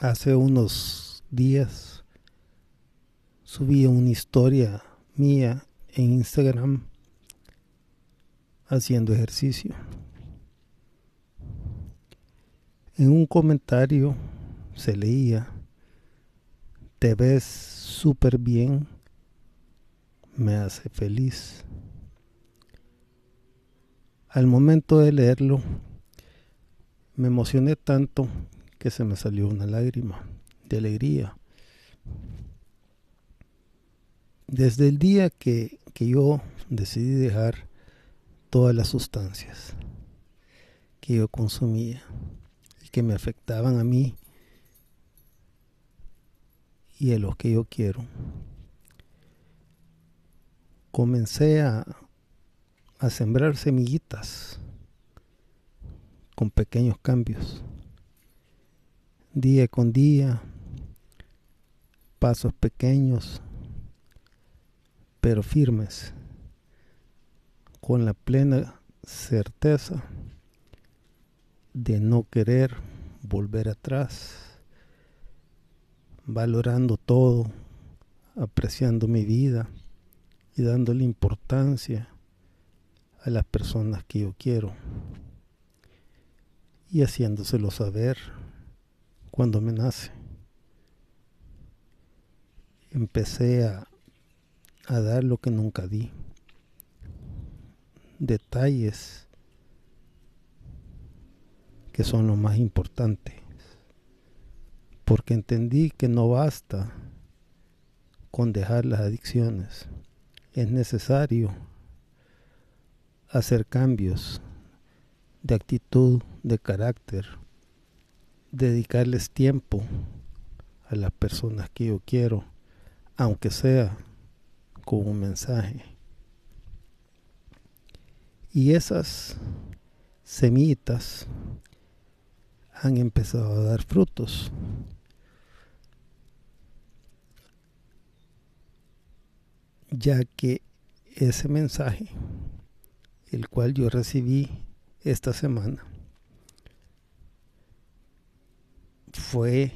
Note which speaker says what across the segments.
Speaker 1: hace unos días subí una historia mía en Instagram haciendo ejercicio. En un comentario se leía, te ves súper bien, me hace feliz. Al momento de leerlo, me emocioné tanto que se me salió una lágrima de alegría. Desde el día que, yo decidí dejar todas las sustancias que yo consumía y que me afectaban a mí y a los que yo quiero, comencé a, a sembrar semillitas con pequeños cambios día con día, pasos pequeños, pero firmes, con la plena certeza de no querer volver atrás, valorando todo, apreciando mi vida y dándole importancia a las personas que yo quiero y haciéndoselo saber cuando me nace. Empecé a, dar lo que nunca di. Detalles que son lo más importante. Porque entendí que no basta con dejar las adicciones. Es necesario hacer cambios de actitud, de carácter, dedicarles tiempo a las personas que yo quiero, aunque sea con un mensaje. Y esas semillitas han empezado a dar frutos. Ya que ese mensaje, el cual yo recibí esta semana, fue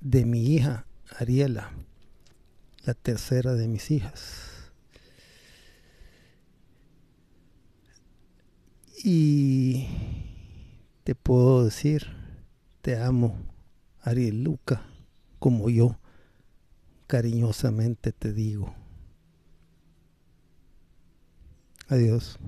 Speaker 1: de mi hija Ariela, la tercera de mis hijas. Y te puedo decir, te amo, Ariel Luca, como yo cariñosamente te digo. Adiós.